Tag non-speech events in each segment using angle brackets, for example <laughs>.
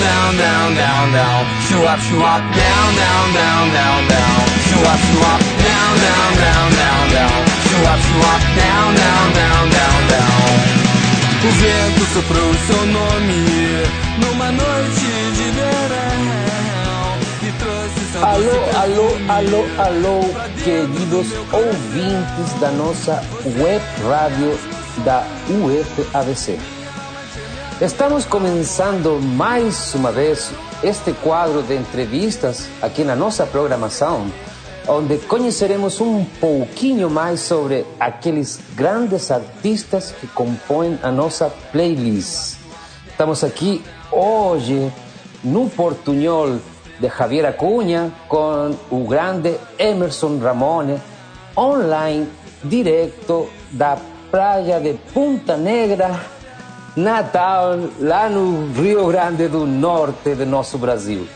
down, down, down, down, down. Show up, show up, down, down, down, down, down. Show up, show up, down, down, down, down, down. Show up, show up, down, down, down, down, down. O vento soprou seu nome numa noite de verão e trouxe Alô, alô, alô, alô, queridos ouvintes da nossa web rádio da UFABC. Estamos começando mais uma vez este quadro de entrevistas aqui na nossa programação, onde conheceremos um pouquinho mais sobre aqueles grandes artistas que compõem a nossa playlist. Estamos aqui hoje no Portunhol de Javier Acuña com o grande Emerson Ramone, online, direto da praia de Punta Negra, Natal, lá no Rio Grande do Norte do nosso Brasil.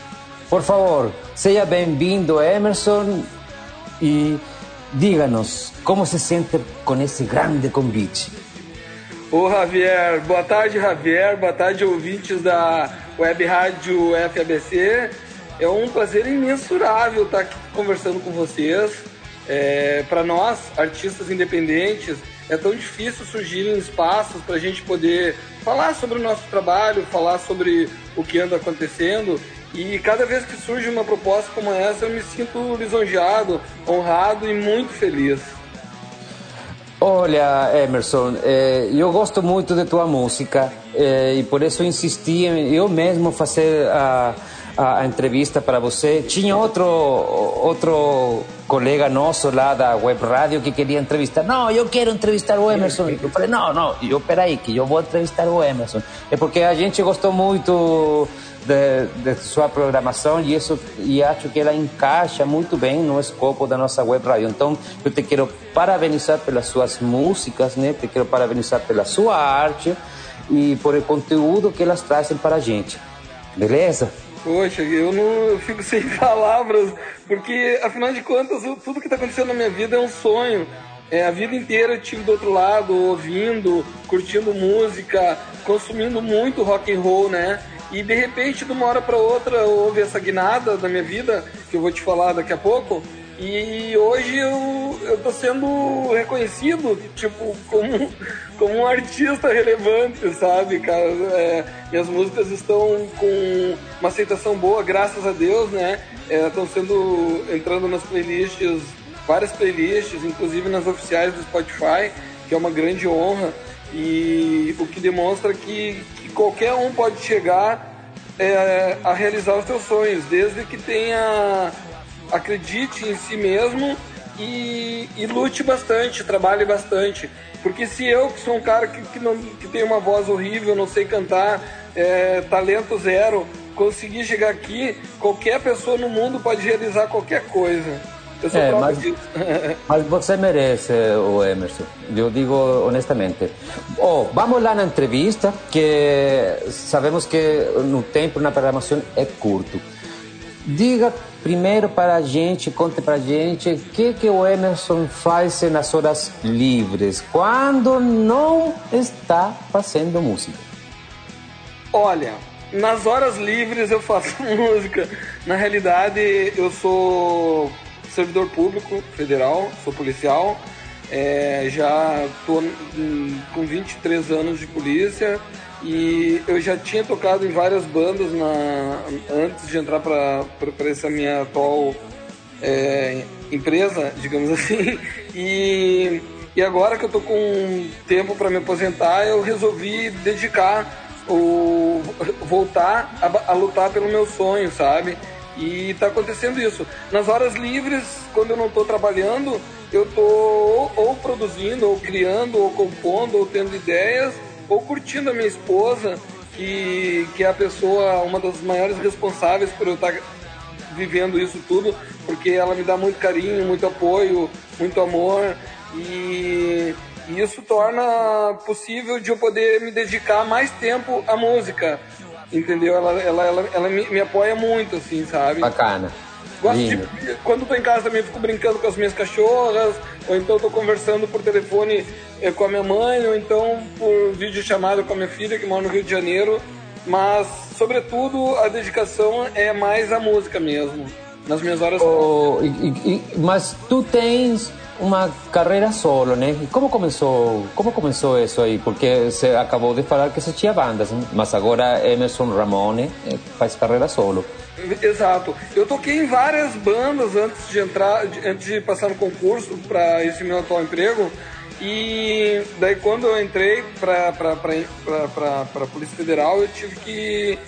Por favor, seja bem-vindo, Emerson, e diga-nos como se sente com esse grande convite. Ô Javier, boa tarde Javier, boa tarde ouvintes da Web Rádio FABC. É um prazer imensurável estar aqui conversando com vocês. É, para nós, artistas independentes, é tão difícil surgirem espaços para a gente poder falar sobre o nosso trabalho, falar sobre o que anda acontecendo. E cada vez que surge uma proposta como essa, eu me sinto lisonjeado, honrado e muito feliz. Olha, Emerson, eh, eu gosto muito de tua música eh, e por isso insisti em eu mesmo fazer a, a, entrevista para você. Tinha outro outro colega nosso lá da web rádio que queria entrevistar. Não, eu quero entrevistar o Emerson. Eu falei, não, não, eu peraí, que eu vou entrevistar o Emerson. É porque a gente gostou muito de, de, sua programação e isso e acho que ela encaixa muito bem no escopo da nossa web rádio. Então, eu te quero parabenizar pelas suas músicas, né? Te quero parabenizar pela sua arte e por o conteúdo que elas trazem para a gente. Beleza? Poxa, eu não eu fico <laughs> sem palavras, porque afinal de contas, tudo que está acontecendo na minha vida é um sonho. É, a vida inteira eu estive do outro lado, ouvindo, curtindo música, consumindo muito rock and roll, né? E de repente, de uma hora para outra, houve essa guinada da minha vida, que eu vou te falar daqui a pouco. E hoje eu, eu tô sendo reconhecido, tipo, como, como um artista relevante, sabe, cara? É, minhas músicas estão com uma aceitação boa, graças a Deus, né? Estão é, sendo, entrando nas playlists, várias playlists, inclusive nas oficiais do Spotify, que é uma grande honra. E o que demonstra que, que qualquer um pode chegar é, a realizar os seus sonhos, desde que tenha acredite em si mesmo e, e, lute bastante, trabalhe bastante. Porque se eu, que sou um cara que, que, não, que tem uma voz horrível, não sei cantar, é, talento zero, conseguir chegar aqui, qualquer pessoa no mundo pode realizar qualquer coisa. Eu sou é, mas, <laughs> mas, você merece, o Emerson. Eu digo honestamente. Oh, vamos lá na entrevista, que sabemos que no tempo na programação é curto. Diga primeiro para a gente, conte para a gente, o que, que o Emerson faz nas horas livres, quando não está fazendo música. Olha, nas horas livres eu faço <laughs> música. Na realidade, eu sou servidor público federal, sou policial, é, já estou com 23 anos de polícia e eu já tinha tocado em várias bandas na, antes de entrar para essa minha atual é, empresa, digamos <laughs> assim. E, e agora que eu tô com tempo para me aposentar, eu resolvi dedicar o voltar a, a lutar pelo meu sonho, sabe? E está acontecendo isso. Nas horas livres, quando eu não estou trabalhando, eu estou ou, ou, produzindo, ou criando, ou compondo, ou tendo ideias, ou curtindo a minha esposa, que, que é a pessoa, uma das maiores responsáveis por eu estar tá vivendo isso tudo, porque ela me dá muito carinho, muito apoio, muito amor e, e isso torna possível de eu poder me dedicar mais tempo à música entendeu? Ela, ela, ela, ela me, me, apoia muito, assim, sabe? Bacana. Gosto de, quando tô em casa também fico brincando com as minhas cachorras, ou então tô conversando por telefone eh, com a minha mãe, ou então por vídeo chamada com a minha filha que mora no Rio de Janeiro. Mas sobretudo, a dedicação é mais a música mesmo, nas minhas horas. Oh, e, e, mas tu tens uma carreira solo, né? E como começou, como começou isso aí? Porque você acabou de falar que você tinha bandas, mas agora Emerson Ramone eh, faz carreira solo. Exato. Eu toquei em várias bandas antes de entrar, antes de passar no concurso para esse meu atual emprego. E daí quando eu entrei para a Polícia Federal, eu tive que,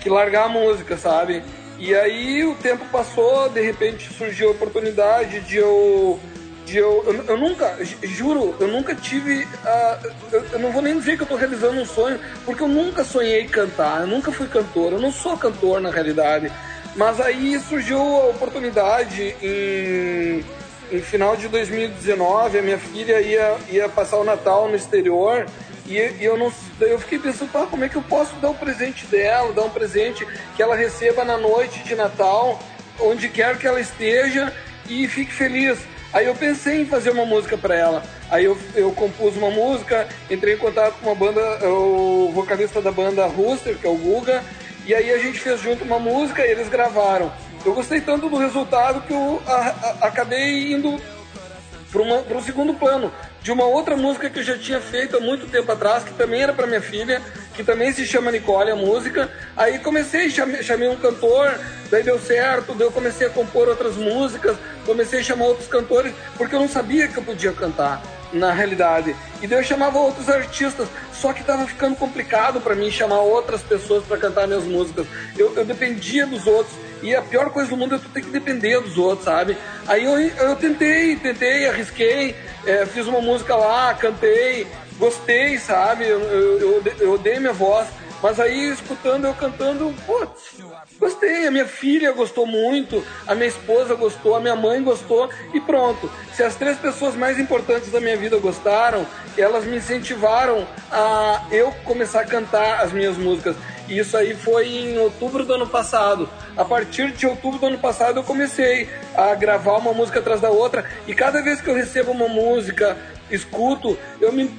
que largar a música, sabe? E aí o tempo passou, de repente surgiu a oportunidade de eu de eu, eu, eu, nunca, juro, eu nunca tive. Uh, eu, eu, não vou nem dizer que eu estou realizando um sonho, porque eu nunca sonhei cantar, eu nunca fui cantor, eu não sou cantor na realidade. Mas aí surgiu a oportunidade em, em final de 2019, a minha filha ia, ia passar o Natal no exterior. E, eu não eu fiquei pensando, ah, como é que eu posso dar um presente dela, dar um presente que ela receba na noite de Natal, onde quer que ela esteja, e fique feliz. Aí eu pensei em fazer uma música para ela. Aí eu, eu compus uma música, entrei em contato com uma banda, o vocalista da banda Rooster, que é o Guga, e aí a gente fez junto uma música e eles gravaram. Eu gostei tanto do resultado que eu a, a, acabei indo para um segundo plano de uma outra música que eu já tinha feito há muito tempo atrás, que também era para minha filha, que também se chama Nicole, a música. Aí comecei, chamei, chamei um cantor, daí deu certo, daí eu comecei a compor outras músicas, comecei a chamar outros cantores, porque eu não sabia que eu podia cantar na realidade. E daí eu chamava outros artistas, só que estava ficando complicado para mim chamar outras pessoas para cantar minhas músicas. Eu, eu dependia dos outros. E a pior coisa do mundo é tu ter que depender dos outros, sabe? Aí eu, eu tentei, tentei, arrisquei, é, fiz uma música lá, cantei, gostei, sabe? Eu, eu, eu, dei minha voz. Mas aí, escutando eu cantando, putz, gostei. A minha filha gostou muito, a minha esposa gostou, a minha mãe gostou e pronto. Se as três pessoas mais importantes da minha vida gostaram, elas me incentivaram a eu começar a cantar as minhas músicas. E isso aí foi em outubro do ano passado. A partir de outubro do ano passado eu comecei a gravar uma música atrás da outra e cada vez que eu recebo uma música escuto, eu me,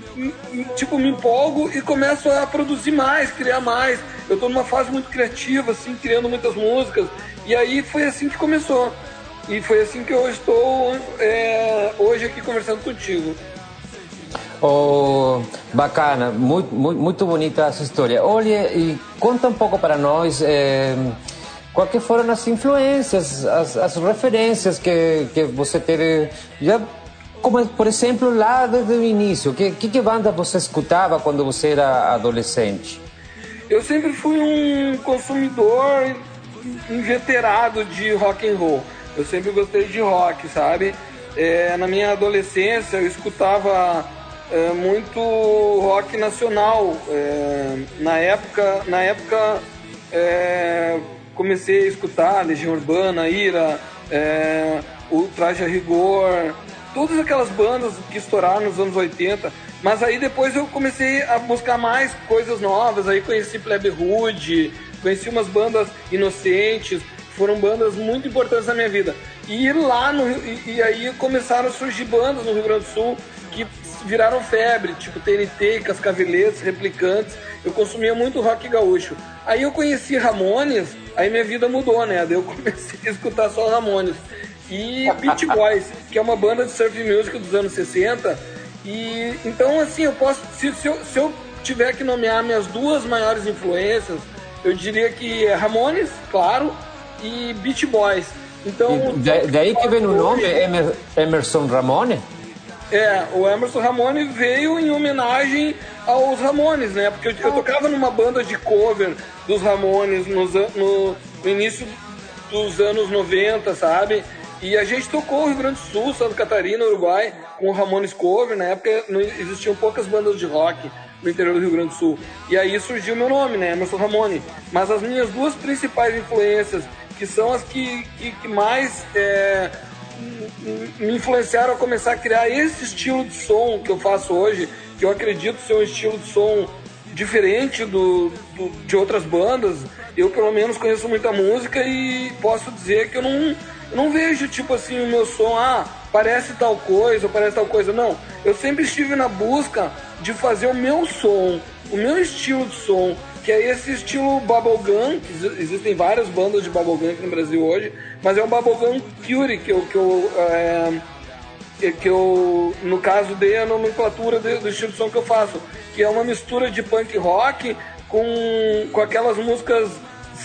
tipo, me empolgo e começo a produzir mais, criar mais. Eu estou numa fase muito criativa, assim, criando muitas músicas. E aí foi assim que começou. E foi assim que eu estou é, hoje aqui conversando contigo. Oh, bacana, muito, muito, muito bonita essa história. Olha, e conta um pouco para nós eh, quais foram as influências, as, as referências que, que você teve já como, por exemplo, lá desde o início, que, que, que banda você escutava quando você era adolescente? Eu sempre fui um consumidor inveterado de rock and roll. Eu sempre gostei de rock, sabe? É, na minha adolescência eu escutava é, muito rock nacional. É, na época, na época é, comecei a escutar Legião Urbana, Ira, é, o Traje a Rigor, todas aquelas bandas que estouraram nos anos 80. Mas aí depois eu comecei a buscar mais coisas novas. Aí conheci Plebe Hood, conheci umas bandas inocentes, foram bandas muito importantes na minha vida. E lá no e, e aí começaram a surgir bandas no Rio Grande do Sul que viraram febre, tipo TNT, Cascaveletes, Replicantes. Eu consumia muito rock gaúcho. Aí eu conheci Ramones, aí minha vida mudou, né? Daí eu <laughs> comecei a escutar só Ramones e Beach Boys, que é uma banda de surf music dos anos 60. E então assim, eu posso se, se, eu, se eu tiver que nomear minhas duas maiores influências, eu diria que é Ramones, claro, e Beach Boys. Então, daí que vem o nome Emerson Ramone? É, o Emerson Ramone veio em homenagem aos Ramones, né? Porque eu, eu tocava numa banda de cover dos Ramones no, no, no início dos anos 90, sabe? E a gente tocou o Rio Grande do Sul, Santa Catarina, Uruguai, com o Ramones Cover. Na época não existiam poucas bandas de rock no interior do Rio Grande do Sul. E aí surgiu meu nome, né? Emerson Ramone. Mas as minhas duas principais influências, que são as que, que, que mais é, me influenciaram a começar a criar esse estilo de som que eu faço hoje, que eu acredito ser um estilo de som diferente do, do de outras bandas. Eu, pelo menos, conheço muita música e posso dizer que eu não não vejo, tipo assim, o meu som, ah, parece tal coisa, parece tal coisa. Não. Eu sempre estive na busca de fazer o meu som, o meu estilo de som, que é esse estilo bubblegum, que existem várias bandas de bubblegum aqui no Brasil hoje, mas é um bubblegum pure que eu, que eu, é, que eu no caso, dei a nomenclatura do estilo de som que eu faço, que é uma mistura de punk rock com, com aquelas músicas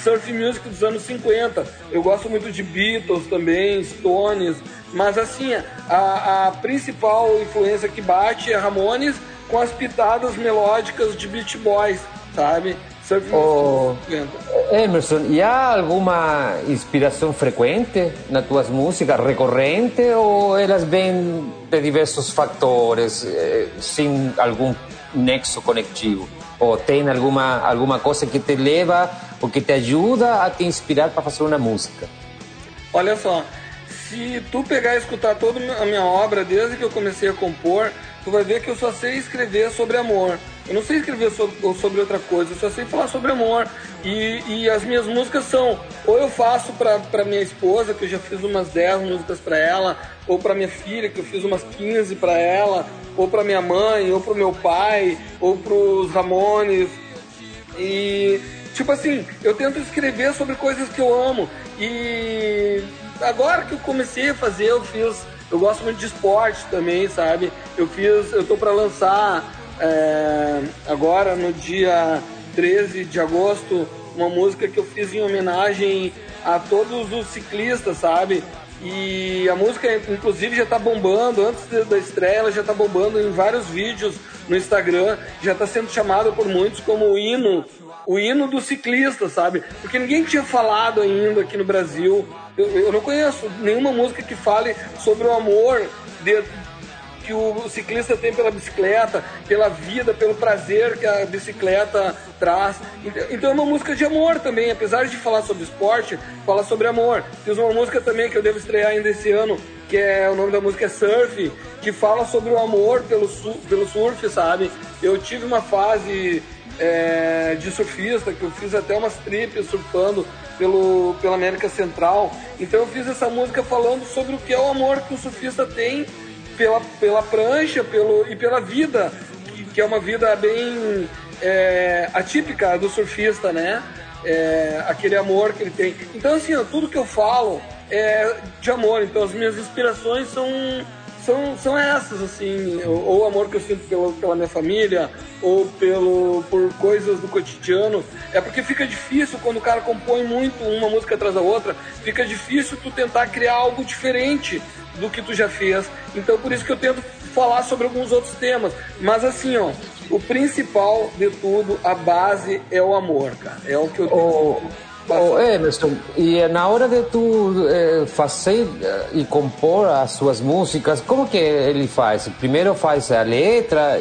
surf music dos anos 50. Eu gosto muito de Beatles também, Stones, mas assim, a, a principal influência que bate é Ramones com as pitadas melódicas de Beach Boys, sabe? Surf oh, Emerson, e há alguma inspiração frequente nas tuas músicas, recorrente, ou elas vêm de diversos fatores, eh, sem algum nexo conectivo? Ou tem alguma, alguma coisa que te leva ou que te ajuda a te inspirar para fazer uma música? Olha só, se tu pegar e escutar toda a minha obra desde que eu comecei a compor, tu vai ver que eu só sei escrever sobre amor. Eu não sei escrever sobre, sobre outra coisa, eu só sei falar sobre amor. E, e as minhas músicas são, ou eu faço para minha esposa, que eu já fiz umas 10 músicas para ela, ou para minha filha, que eu fiz umas 15 para ela, ou para minha mãe, ou pro meu pai, ou pros Ramones. E tipo assim, eu tento escrever sobre coisas que eu amo. E agora que eu comecei a fazer, eu fiz. Eu gosto muito de esporte também, sabe? Eu fiz. Eu tô para lançar é, agora no dia 13 de agosto uma música que eu fiz em homenagem a todos os ciclistas, sabe? E a música, inclusive, já tá bombando, antes da estreia, ela já tá bombando em vários vídeos no Instagram, já tá sendo chamada por muitos como o hino, o hino do ciclista, sabe? Porque ninguém tinha falado ainda aqui no Brasil. Eu, eu não conheço nenhuma música que fale sobre o amor de, que o ciclista tem pela bicicleta, pela vida, pelo prazer que a bicicleta traz. Então é uma música de amor também, apesar de falar sobre esporte, fala sobre amor. Fiz uma música também que eu devo estrear ainda esse ano, que é o nome da música é Surf, que fala sobre o amor pelo, pelo surf, sabe? Eu tive uma fase é, de surfista, que eu fiz até umas trips surfando pelo, pela América Central. Então eu fiz essa música falando sobre o que é o amor que o surfista tem pela, pela prancha pelo, e pela vida, que, que é uma vida bem é, atípica do surfista, né? É, aquele amor que ele tem. Então, assim, ó, tudo que eu falo é de amor. Então, as minhas inspirações são são, são essas, assim, ou, o amor que eu sinto pela, pela minha família, ou pelo, por coisas do cotidiano. É porque fica difícil quando o cara compõe muito uma música atrás da outra, fica difícil tu tentar criar algo diferente do que tu já fez. Então por isso que eu tento falar sobre alguns outros temas. Mas assim, ó, o principal de tudo, a base é o amor, cara. É o que eu tento. Oh, Emerson, e na hora de tu eh, fazer eh, e compor as suas músicas, como que ele faz? Primeiro faz a letra,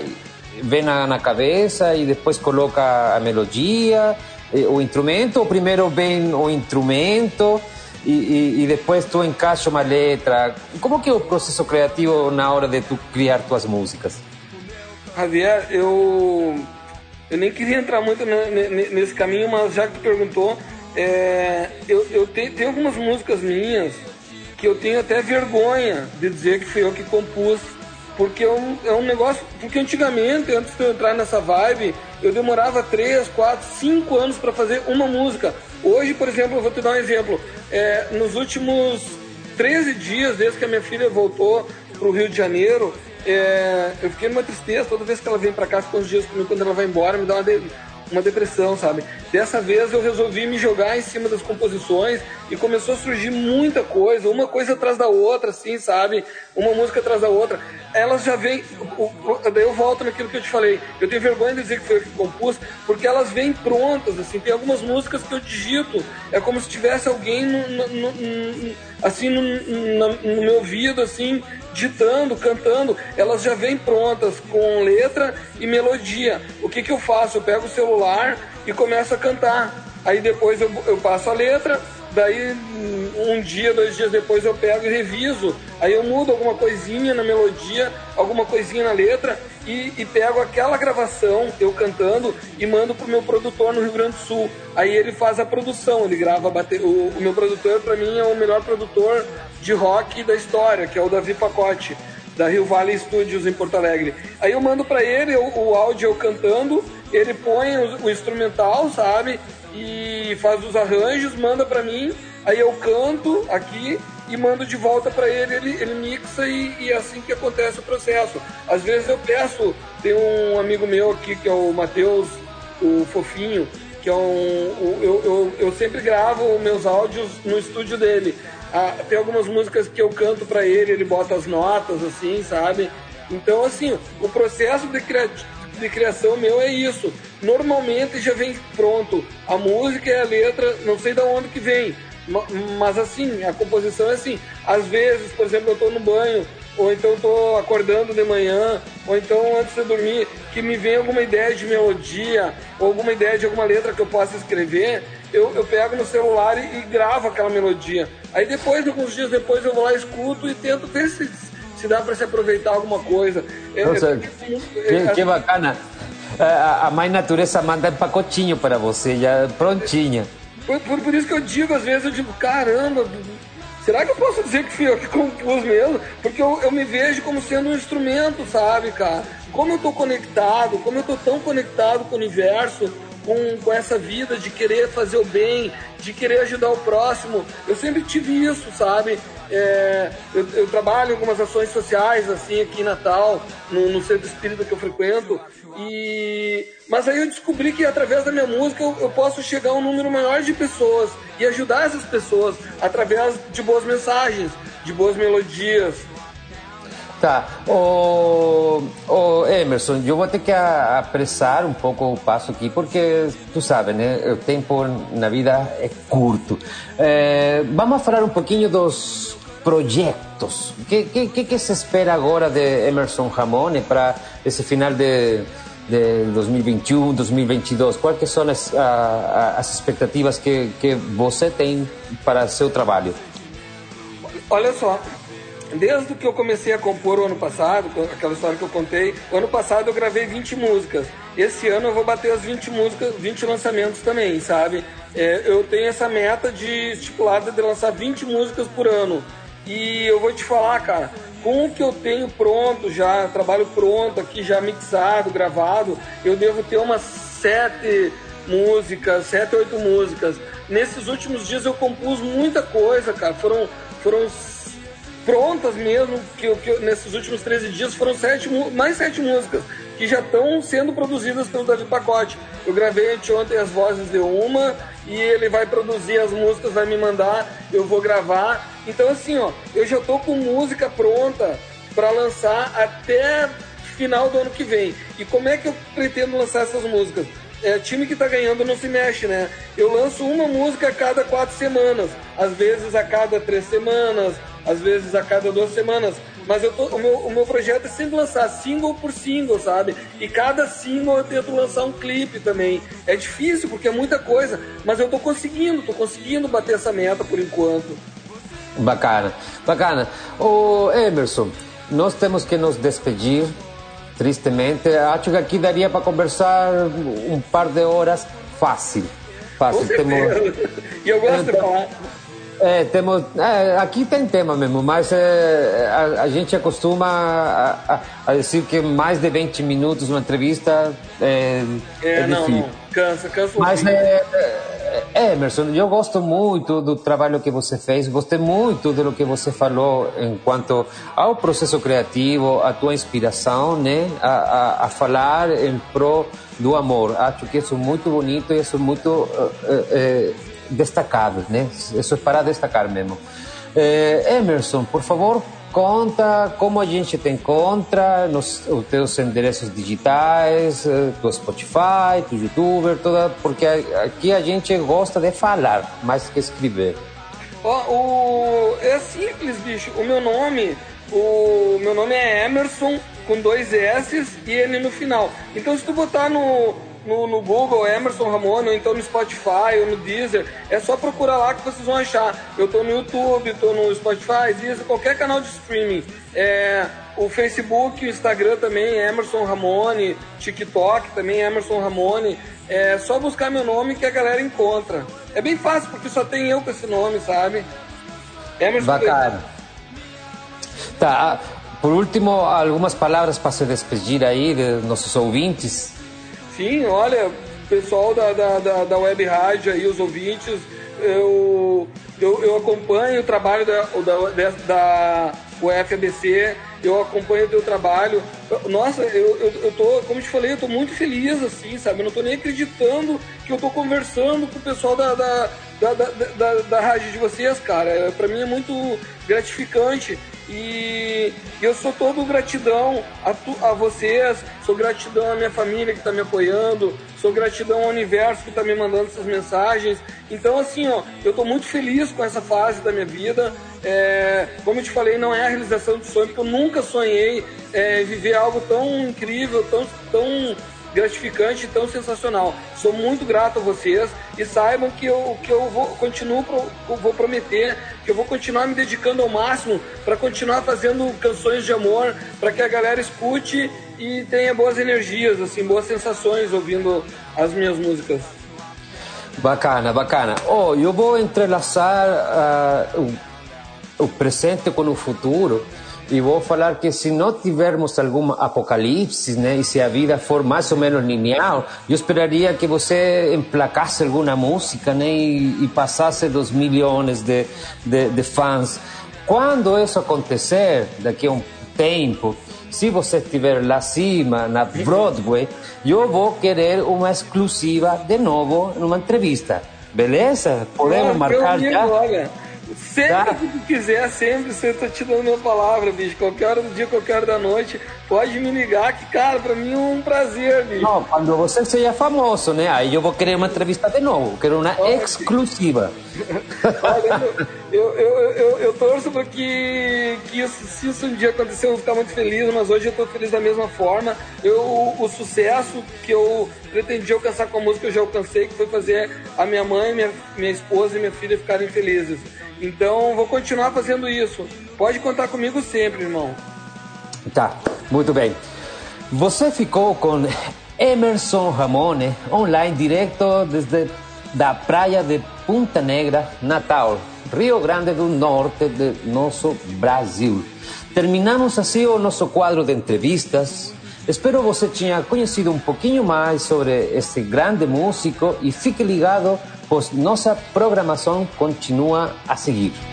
vem na, na cabeça e depois coloca a melodia, eh, o instrumento, ou primeiro vem o instrumento e, e, e, depois tu encaixa uma letra. Como que é o processo criativo na hora de tu criar tuas músicas? Javier, eu eu nem queria entrar muito nesse caminho, mas já que tu perguntou, é, eu, eu tenho, tenho algumas músicas minhas que eu tenho até vergonha de dizer que fui eu que compus porque é um, é um negócio. Porque antigamente, antes de eu entrar nessa vibe, eu demorava 3, 4, 5 anos para fazer uma música. Hoje, por exemplo, eu vou te dar um exemplo. É, nos últimos 13 dias, desde que a minha filha voltou para o Rio de Janeiro, é, eu fiquei numa tristeza. Toda vez que ela vem para cá, fica uns dias comigo, quando ela vai embora, me dá uma, de, uma depressão, sabe? Dessa vez eu resolvi me jogar em cima das composições e começou a surgir muita coisa, uma coisa atrás da outra, assim, sabe? Uma música atrás da outra. Elas já vêm. Daí eu volto naquilo que eu te falei. Eu tenho vergonha de dizer que foi eu que compus, porque elas vêm prontas, assim. Tem algumas músicas que eu digito, é como se tivesse alguém no, no, no, assim no, meu ouvido, assim, ditando, cantando, elas já vêm prontas com letra e melodia. O que, que eu faço? Eu pego o celular e começo a cantar. Aí depois eu, eu passo a letra, daí um dia, dois dias depois eu pego e reviso. Aí eu mudo alguma coisinha na melodia, alguma coisinha na letra e, e, pego aquela gravação, eu cantando, e mando pro meu produtor no Rio Grande do Sul. Aí ele faz a produção, ele grava bater... o, o meu produtor, para mim, é o melhor produtor de rock da história, que é o Davi Pacote, da Rio Valley Studios em Porto Alegre. Aí eu mando para ele o, o áudio eu cantando ele põe o, o instrumental, sabe? E faz os arranjos, manda pra mim, aí eu canto aqui e mando de volta para ele, ele, ele mixa e, e, é assim que acontece o processo. Às vezes eu peço, tem um amigo meu aqui que é o Matheus, o Fofinho, que é um. eu, eu, eu sempre gravo meus áudios no estúdio dele. Ah, tem algumas músicas que eu canto para ele, ele bota as notas, assim, sabe? Então, assim, o processo de, cria... de criação meu é isso. Normalmente já vem pronto a música e a letra, não sei de onde que vem, mas assim, a composição é assim. Às vezes, por exemplo, eu tô no banho, ou então tô acordando de manhã, ou então antes de dormir, que me vem alguma ideia de melodia, ou alguma ideia de alguma letra que eu possa escrever, eu, eu pego no celular e, e gravo aquela melodia. Aí depois, alguns dias depois, eu vou lá, escuto e tento ver se, se dá para se aproveitar alguma coisa. Nossa, eu, que, que, bacana. A, a Mãe Natureza manda um pacotinho para você, já prontinha. Por, por, por, isso que eu digo, às vezes, eu digo, caramba, será que eu posso dizer que fui eu que compus mesmo? Porque eu, eu me vejo como sendo um instrumento, sabe, cara? Como eu tô conectado, como eu tô tão conectado com o universo, com, com essa vida de querer fazer o bem, de querer ajudar o próximo. Eu sempre tive isso, sabe? É, eu, eu, trabalho em algumas ações sociais, assim, aqui em Natal, no, no centro espírita que eu frequento, e... mas aí eu descobri que através da minha música eu, eu posso chegar a um número maior de pessoas e ajudar essas pessoas através de boas mensagens, de boas melodias, Tá. O, o Emerson, eu vou ter que apressar um pouco o passo aqui, porque tu sabe, né? O tempo na vida é curto. É, vamos falar um pouquinho dos projetos. O que, que, que, se espera agora de Emerson Ramone para esse final de, de 2021, 2022? Quais são as, a, as expectativas que, que você tem para seu trabalho? Olha só, Desde que eu comecei a compor o ano passado, aquela história que eu contei, o ano passado eu gravei 20 músicas. Esse ano eu vou bater as 20 músicas, 20 lançamentos também, sabe? É, eu tenho essa meta de estipulada de lançar 20 músicas por ano. E eu vou te falar, cara, com o que eu tenho pronto já, trabalho pronto aqui, já mixado, gravado, eu devo ter umas sete músicas, sete, oito músicas. Nesses últimos dias eu compus muita coisa, cara. Foram, foram prontas mesmo, que, que nesses últimos 13 dias foram sete, mais sete músicas que já estão sendo produzidas pelo David Pacote. Eu gravei anteontem as vozes de uma e ele vai produzir as músicas, vai me mandar, eu vou gravar. Então assim, ó, eu já tô com música pronta para lançar até final do ano que vem. E como é que eu pretendo lançar essas músicas? É, time que tá ganhando não se mexe, né? Eu lanço uma música a cada quatro semanas, às vezes a cada três semanas, às vezes a cada duas semanas. Mas eu tô, o, meu, o meu projeto é sempre lançar single por single, sabe? E cada single eu tento lançar um clipe também. É difícil porque é muita coisa, mas eu tô conseguindo, tô conseguindo bater essa meta por enquanto. Bacana, bacana. O Emerson, nós temos que nos despedir, tristemente. Acho que aqui daria para conversar um par de horas fácil. Fácil. Temos... E eu gosto então, de falar. É, temos, é, aqui tem tema mesmo, mas é, a, a, gente acostuma a, a, a, dizer que mais de 20 minutos uma entrevista é, é, é não, não, cansa, cansa Mas, é, é, Emerson, eu gosto muito do trabalho que você fez, gostei muito do que você falou em quanto ao processo criativo, a tua inspiração, né, a, a, falar em pro do amor. Acho que isso é muito bonito e isso é muito... Destacados, né? Isso é para destacar mesmo. É, Emerson, por favor, conta como a gente te encontra nos os teus endereços digitais, eh, do Spotify, do YouTuber, toda, porque aqui a gente gosta de falar mais que escrever. Oh, o, é simples, bicho. O meu nome, o meu nome é Emerson com dois S e ele no final. Então se tu botar no no, no Google, Emerson Ramon, ou então no Spotify ou no Deezer. É só procurar lá que vocês vão achar. Eu tô no YouTube, tô no Spotify, Deezer, qualquer canal de streaming. É, o Facebook, o Instagram também, Emerson Ramone, TikTok também, Emerson Ramone. É só buscar meu nome que a galera encontra. É bem fácil, porque só tem eu com esse nome, sabe? Emerson Bacana. Tá, por último, algumas palavras para se despedir aí de nossos ouvintes. Sim, olha, pessoal da, da, da, da web rádio aí, os ouvintes, eu, eu, eu acompanho o trabalho da, da, da UFABC, eu acompanho o teu trabalho. Nossa, eu, eu, eu tô, como te falei, eu tô muito feliz, assim, sabe? Eu não tô nem acreditando que eu tô conversando com o pessoal da, da, da, da, da, da rádio de vocês, cara. Para mim é muito gratificante. E eu sou todo gratidão a, tu, a vocês, sou gratidão à minha família que está me apoiando, sou gratidão ao universo que está me mandando essas mensagens. Então, assim, ó, eu estou muito feliz com essa fase da minha vida. É, como eu te falei, não é a realização de sonho, porque eu nunca sonhei é, viver algo tão incrível, tão, tão gratificante e tão sensacional. Sou muito grato a vocês e saibam que eu, que eu vou continuo eu vou prometer que eu vou continuar me dedicando ao máximo para continuar fazendo canções de amor para que a galera escute e tenha boas energias, assim, boas sensações ouvindo as minhas músicas. Bacana, bacana. Oh, eu vou entrelaçar uh, o, o presente com o futuro e vou falar que se não tivermos algum apocalipse, né, e se a vida for mais ou menos linear, eu esperaria que você emplacasse alguma música, né, e, e passasse dos milhões de, de, de fãs. Quando isso acontecer, daqui a um tempo, se você estiver lá cima, na Broadway, eu vou querer uma exclusiva de novo numa entrevista. Beleza? Podemos marcar já? Olha. Sempre tá. que tu quiser, sempre você tá te dando minha palavra, bicho. Qualquer hora do dia, qualquer hora da noite, pode me ligar, que, cara, pra mim é um prazer, bicho. Não, quando você seja famoso, né? Aí eu vou querer uma entrevista de novo, quero uma exclusiva. Olha, <laughs> eu, eu, eu, eu, torço para que, que isso, se isso um dia acontecer, eu vou ficar muito feliz, mas hoje eu tô feliz da mesma forma. Eu, o, o sucesso que eu pretendi alcançar com a música, eu já alcancei, que foi fazer a minha mãe, minha, minha esposa e minha filha ficarem felizes. Então vou continuar fazendo isso. Pode contar comigo sempre, irmão. Tá, muito bem. Você ficou com Emerson Ramone online direto desde da praia de Punta Negra, Natal, Rio Grande do Norte de nosso Brasil. Terminamos assim o nosso quadro de entrevistas. Espero você tenha conhecido um pouquinho mais sobre este grande músico e fique ligado pois nossa programação continua a seguir.